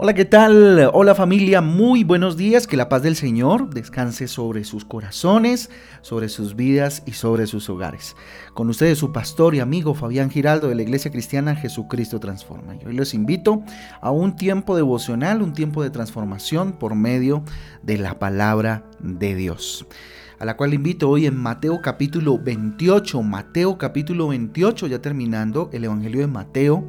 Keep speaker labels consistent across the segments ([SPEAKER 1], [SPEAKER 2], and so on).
[SPEAKER 1] Hola, ¿qué tal? Hola familia, muy buenos días. Que la paz del Señor descanse sobre sus corazones, sobre sus vidas y sobre sus hogares. Con ustedes su pastor y amigo Fabián Giraldo de la Iglesia Cristiana Jesucristo Transforma. Y hoy les invito a un tiempo devocional, un tiempo de transformación por medio de la palabra de Dios a la cual invito hoy en Mateo capítulo 28, Mateo capítulo 28, ya terminando el Evangelio de Mateo,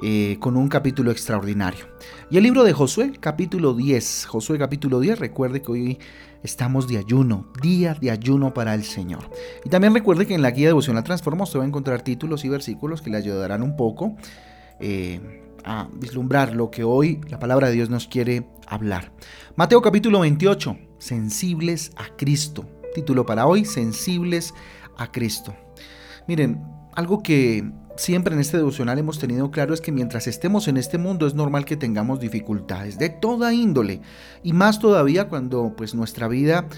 [SPEAKER 1] eh, con un capítulo extraordinario. Y el libro de Josué, capítulo 10. Josué, capítulo 10, recuerde que hoy estamos de ayuno, día de ayuno para el Señor. Y también recuerde que en la guía devocional Transforma usted va a encontrar títulos y versículos que le ayudarán un poco eh, a vislumbrar lo que hoy la palabra de Dios nos quiere hablar. Mateo capítulo 28, sensibles a Cristo. Título para hoy, sensibles a Cristo. Miren, algo que siempre en este devocional hemos tenido claro es que mientras estemos en este mundo es normal que tengamos dificultades de toda índole y más todavía cuando pues nuestra vida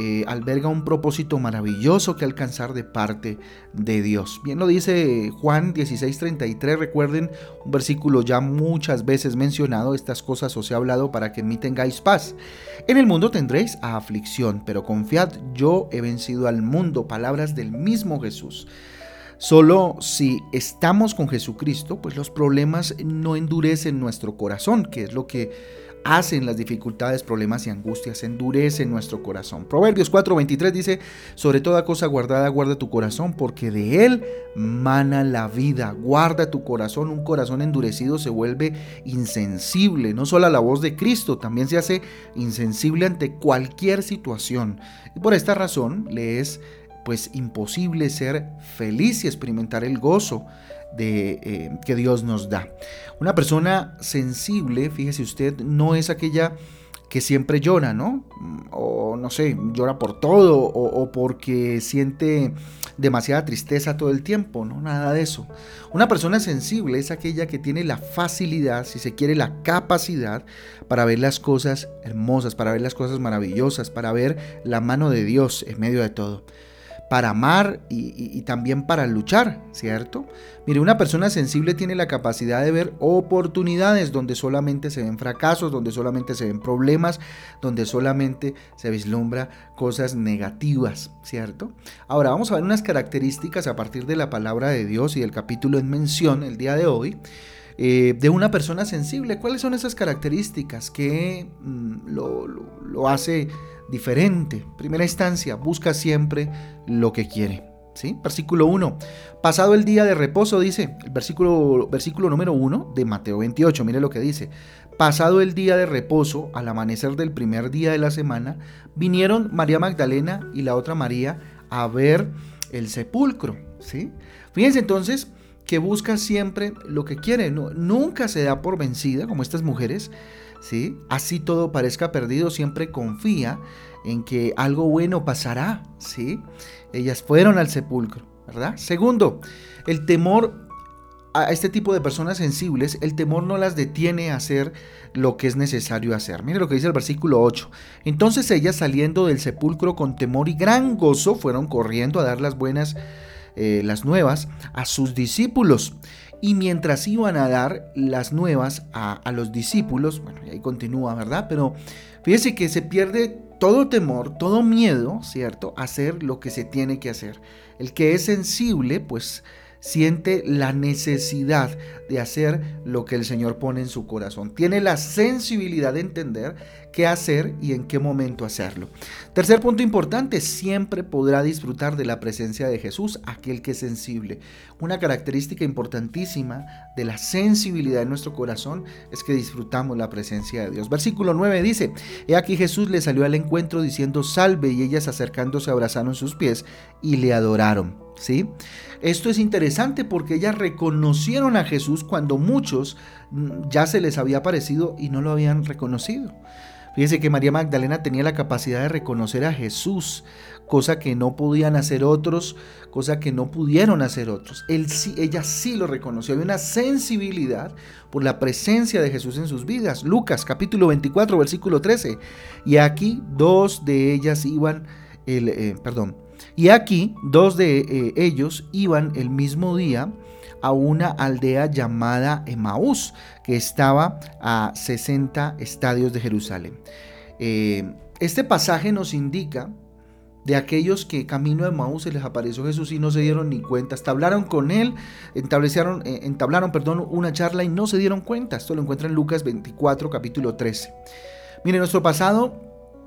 [SPEAKER 1] eh, alberga un propósito maravilloso que alcanzar de parte de Dios. Bien lo dice Juan 16:33, recuerden un versículo ya muchas veces mencionado, estas cosas os he hablado para que en mí tengáis paz. En el mundo tendréis aflicción, pero confiad, yo he vencido al mundo, palabras del mismo Jesús. Solo si estamos con Jesucristo, pues los problemas no endurecen nuestro corazón, que es lo que hacen las dificultades, problemas y angustias, endurecen nuestro corazón. Proverbios 4:23 dice, sobre toda cosa guardada, guarda tu corazón, porque de él mana la vida. Guarda tu corazón, un corazón endurecido se vuelve insensible, no solo a la voz de Cristo, también se hace insensible ante cualquier situación. Y por esta razón le es pues imposible ser feliz y experimentar el gozo de, eh, que Dios nos da. Una persona sensible, fíjese usted, no es aquella que siempre llora, ¿no? O no sé, llora por todo o, o, porque siente demasiada tristeza todo el tiempo, ¿no? Nada de eso. Una persona sensible es aquella que tiene la facilidad, si se quiere, la capacidad para ver las cosas hermosas, para ver las cosas maravillosas, para ver la mano de Dios en medio de todo para amar y, también para luchar, ¿cierto? Mire, una persona sensible tiene la capacidad de ver oportunidades donde solamente se ven fracasos, donde solamente se ven problemas, donde solamente se vislumbra cosas negativas, ¿cierto? Ahora vamos a ver unas características a partir de la palabra de Dios y del capítulo en mención el día de hoy. Eh, de una persona sensible. ¿Cuáles son esas características que mm, lo, lo hace diferente. Primera instancia, busca siempre lo que quiere. ¿Sí? Versículo 1. Pasado el día de reposo, dice, el versículo, versículo número 1 de Mateo 28, mire lo que dice. Pasado el día de reposo, al amanecer del primer día de la semana, vinieron María Magdalena y la otra María a ver el sepulcro. ¿sí? Fíjense entonces que busca siempre lo que quiere, nunca se da por vencida, como estas mujeres, ¿sí? Así todo parezca perdido, siempre confía en que algo bueno pasará, ¿sí? Ellas fueron al sepulcro, ¿verdad? Segundo, el temor a este tipo de personas sensibles, el temor no las detiene a hacer lo que es necesario hacer. Mire lo que dice el versículo 8. Entonces ellas saliendo del sepulcro con temor y gran gozo fueron corriendo a dar las buenas, eh, las nuevas a sus discípulos. Y mientras iban a dar las nuevas a, los discípulos, bueno, y ahí continúa, ¿verdad? Pero fíjese que se pierde todo temor, todo miedo, ¿cierto? A hacer lo que se tiene que hacer. El que es sensible, pues siente la necesidad de hacer lo que el Señor pone en su corazón. Tiene la sensibilidad de entender qué hacer y en qué momento hacerlo. Tercer punto importante, siempre podrá disfrutar de la presencia de Jesús, aquel que es sensible. Una característica importantísima de la sensibilidad de nuestro corazón es que disfrutamos la presencia de Dios. Versículo 9 dice, He aquí Jesús le salió al encuentro diciendo, salve, y ellas acercándose abrazaron sus pies y le adoraron. ¿Sí? Esto es interesante porque ellas reconocieron a Jesús cuando muchos ya se les había aparecido y no lo habían reconocido. Fíjese que María Magdalena tenía la capacidad de reconocer a Jesús, cosa que no podían hacer otros, cosa que no pudieron hacer otros. Él sí, ella sí lo reconoció. Había una sensibilidad por la presencia de Jesús en sus vidas. Lucas capítulo 24, versículo 13. Y aquí dos de ellas iban, el, eh, perdón, Y aquí dos de eh, ellos iban el mismo día a una aldea llamada Emaús, que estaba a 60 estadios de Jerusalén. Eh, este pasaje nos indica de aquellos que camino de Maús se les apareció Jesús y no se dieron ni cuenta. Hablaron con él, entablaron, eh, entablaron perdón, una charla y no se dieron cuenta. Esto lo encuentra en Lucas 24, capítulo 13. Mire, nuestro pasado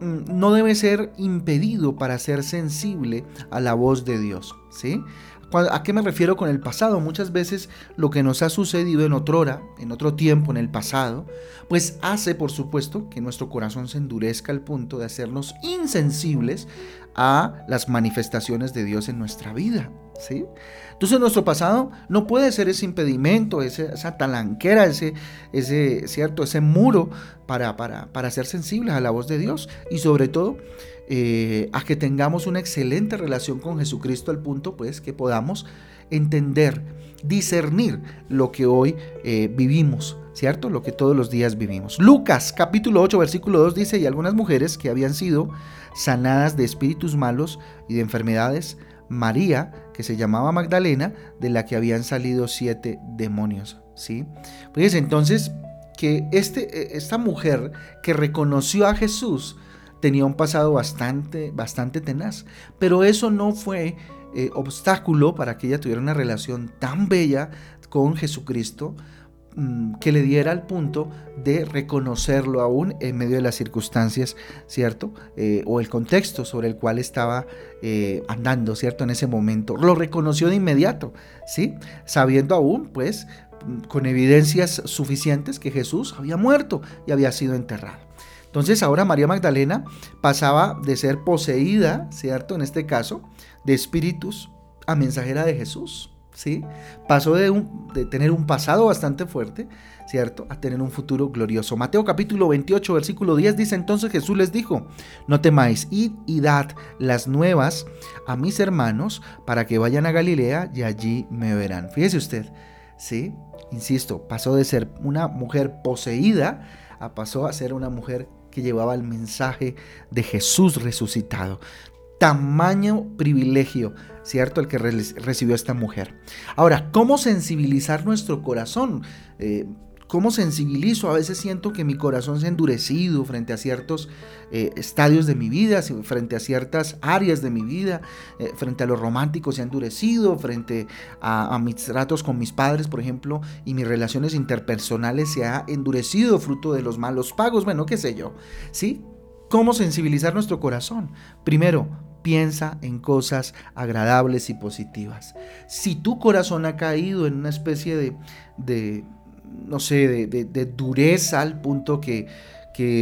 [SPEAKER 1] mm, no debe ser impedido para ser sensible a la voz de Dios. ¿sí? ¿A qué me refiero con el pasado? Muchas veces lo que nos ha sucedido en otrora, en otro tiempo, en el pasado, pues hace, por supuesto, que nuestro corazón se endurezca al punto de hacernos insensibles a las manifestaciones de Dios en nuestra vida. ¿sí? Entonces nuestro pasado no puede ser ese impedimento, esa talanquera, ese, ese, ¿cierto? ese muro para, para, para ser sensibles a la voz de Dios y sobre todo eh, a que tengamos una excelente relación con Jesucristo al punto pues que podamos entender, discernir lo que hoy eh, vivimos, ¿cierto? Lo que todos los días vivimos. Lucas capítulo 8 versículo 2 dice, y algunas mujeres que habían sido sanadas de espíritus malos y de enfermedades, María, que se llamaba Magdalena, de la que habían salido siete demonios, ¿sí? Pues entonces que este, e, esta mujer que reconoció a Jesús, tenía un pasado bastante, bastante tenaz. Pero eso no fue eh, obstáculo para que ella tuviera una relación tan bella con Jesucristo mm, que le diera el punto de reconocerlo aún en medio de las circunstancias, ¿cierto? Eh, o el contexto sobre el cual estaba eh, andando, ¿cierto? En ese momento. Lo reconoció de inmediato, ¿sí? Sabiendo aún, pues, con evidencias suficientes que Jesús había muerto y había sido enterrado. Entonces ahora María Magdalena pasaba de ser poseída, ¿cierto? En este caso, de espíritus a mensajera de Jesús, ¿sí? Pasó de, tener un pasado bastante fuerte, ¿cierto? A tener un futuro glorioso. Mateo capítulo 28, versículo 10 dice entonces Jesús les dijo, no temáis, id y dad las nuevas a mis hermanos para que vayan a Galilea y allí me verán. Fíjese usted, ¿sí? Insisto, pasó de ser una mujer poseída a pasó a ser una mujer que llevaba el mensaje de Jesús resucitado. Tamaño privilegio, ¿cierto? El que recibió esta mujer. Ahora, ¿cómo sensibilizar nuestro corazón? Eh, ¿Cómo sensibilizo? A veces siento que mi corazón se ha endurecido frente a ciertos eh, estadios de mi vida, frente a ciertas áreas de mi vida, eh, frente a lo romántico se ha endurecido, frente a, mis tratos con mis padres, por ejemplo, y mis relaciones interpersonales se ha endurecido fruto de los malos pagos, bueno, qué sé yo, ¿sí? ¿Cómo sensibilizar nuestro corazón? Primero, piensa en cosas agradables y positivas. Si tu corazón ha caído en una especie de no sé, de, dureza al punto que,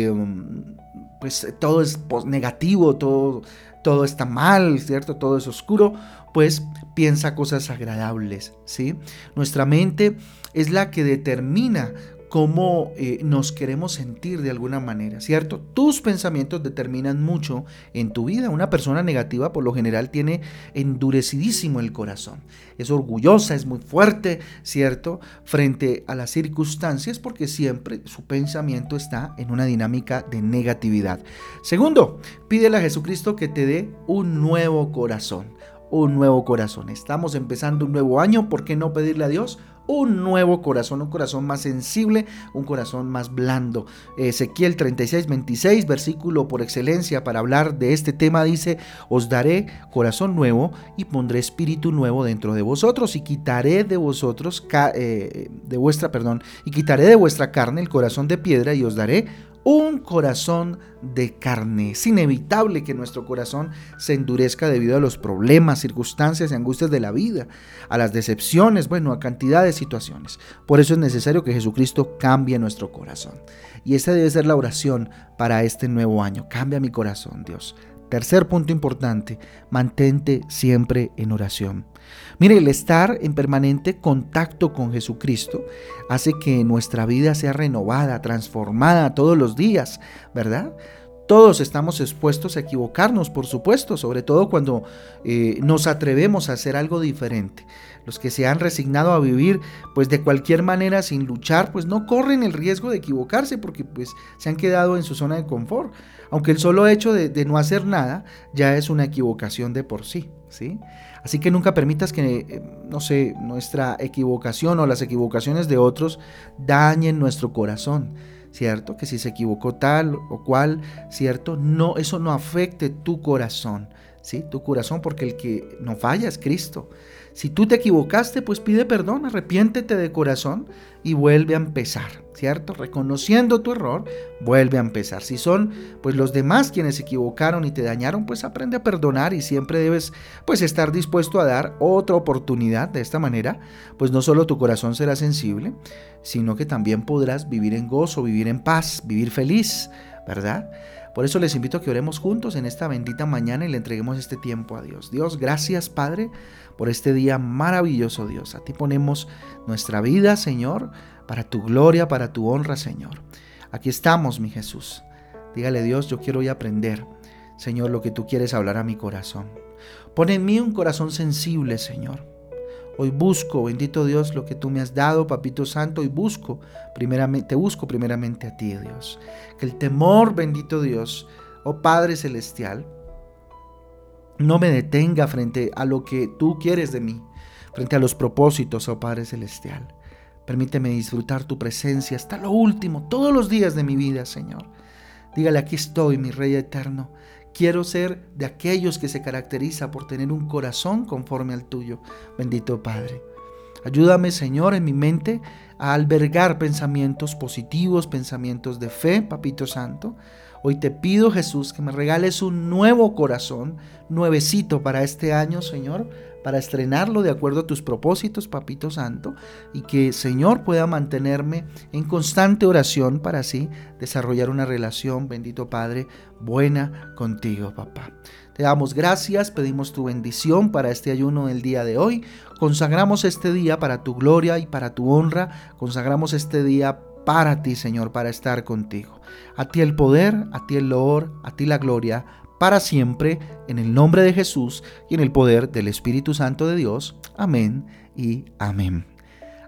[SPEAKER 1] um, pues todo es negativo, todo, todo está mal, ¿cierto? Todo es oscuro, pues piensa cosas agradables, ¿sí? Nuestra mente es la que determina cómo eh, nos queremos sentir de alguna manera, ¿cierto? Tus pensamientos determinan mucho en tu vida. Una persona negativa por lo general tiene endurecidísimo el corazón. Es orgullosa, es muy fuerte, ¿cierto? Frente a las circunstancias porque siempre su pensamiento está en una dinámica de negatividad. Segundo, pídele a Jesucristo que te dé un nuevo corazón. Un nuevo corazón. Estamos empezando un nuevo año, ¿por qué no pedirle a Dios un nuevo corazón, un corazón más sensible, un corazón más blando. Ezequiel 36, 26, versículo por excelencia para hablar de este tema dice, os daré corazón nuevo y pondré espíritu nuevo dentro de vosotros y quitaré de vosotros, eh, de vuestra, perdón, y quitaré de vuestra carne el corazón de piedra y os daré un corazón de carne. Es inevitable que nuestro corazón se endurezca debido a los problemas, circunstancias y angustias de la vida, a las decepciones, bueno, a cantidad de situaciones. Por eso es necesario que Jesucristo cambie nuestro corazón. Y esa debe ser la oración para este nuevo año. Cambia mi corazón, Dios. Tercer punto importante, mantente siempre en oración. Mire, el estar en permanente contacto con Jesucristo hace que nuestra vida sea renovada, transformada todos los días, ¿verdad? Todos estamos expuestos a equivocarnos, por supuesto, sobre todo cuando eh, nos atrevemos a hacer algo diferente. Los que se han resignado a vivir pues de cualquier manera sin luchar, pues no corren el riesgo de equivocarse porque pues se han quedado en su zona de confort. Aunque el solo hecho de, de no hacer nada ya es una equivocación de por sí, ¿sí? Así que nunca permitas que, eh, no sé, nuestra equivocación o las equivocaciones de otros dañen nuestro corazón. ¿cierto? Que si se equivocó tal o cual, ¿cierto? No, eso no afecte tu corazón, ¿sí? Tu corazón, porque el que no falla es Cristo. Si tú te equivocaste, pues pide perdón, arrepiéntete de corazón y vuelve a empezar, ¿cierto? Reconociendo tu error, vuelve a empezar. Si son pues los demás quienes se equivocaron y te dañaron, pues aprende a perdonar y siempre debes pues estar dispuesto a dar otra oportunidad. De esta manera, pues no solo tu corazón será sensible, sino que también podrás vivir en gozo, vivir en paz, vivir feliz, ¿verdad? Por eso les invito a que oremos juntos en esta bendita mañana y le entreguemos este tiempo a Dios. Dios, gracias Padre por este día maravilloso, Dios. A ti ponemos nuestra vida, Señor, para tu gloria, para tu honra, Señor. Aquí estamos, mi Jesús. Dígale Dios, yo quiero hoy aprender, Señor, lo que tú quieres hablar a mi corazón. Pon en mí un corazón sensible, Señor. Hoy busco, bendito Dios, lo que tú me has dado, Papito Santo, y busco, primeramente, te busco primeramente a ti, Dios. Que el temor, bendito Dios, oh Padre Celestial, no me detenga frente a lo que tú quieres de mí, frente a los propósitos, oh Padre Celestial. Permíteme disfrutar tu presencia hasta lo último, todos los días de mi vida, Señor. Dígale, aquí estoy, mi Rey eterno. Quiero ser de aquellos que se caracteriza por tener un corazón conforme al tuyo, bendito Padre. Ayúdame, Señor, en mi mente a albergar pensamientos positivos, pensamientos de fe, Papito Santo, Hoy te pido, Jesús, que me regales un nuevo corazón, nuevecito para este año, Señor, para estrenarlo de acuerdo a tus propósitos, Papito Santo, y que, Señor, pueda mantenerme en constante oración para así desarrollar una relación, bendito Padre, buena contigo, papá. Te damos gracias, pedimos tu bendición para este ayuno del día de hoy. Consagramos este día para tu gloria y para tu honra. Consagramos este día para ti, Señor, para estar contigo. A ti el poder, a ti el loor, a ti la gloria, para siempre, en el nombre de Jesús y en el poder del Espíritu Santo de Dios. Amén y amén.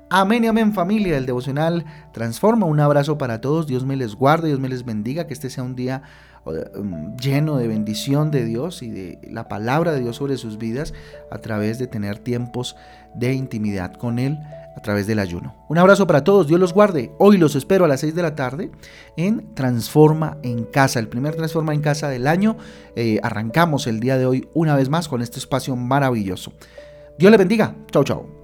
[SPEAKER 1] Amén y amén familia, el devocional transforma. Un abrazo para todos, Dios me les guarde, Dios me les bendiga, que este sea un día um, lleno de bendición de Dios y de la palabra de Dios sobre sus vidas a través de tener tiempos de intimidad con Él a través del ayuno. Un abrazo para todos, Dios los guarde. Hoy los espero a las 6 de la tarde en Transforma en Casa, el primer Transforma en Casa del año. Eh, arrancamos el día de hoy una vez más con este espacio maravilloso. Dios le bendiga. Chau, chau.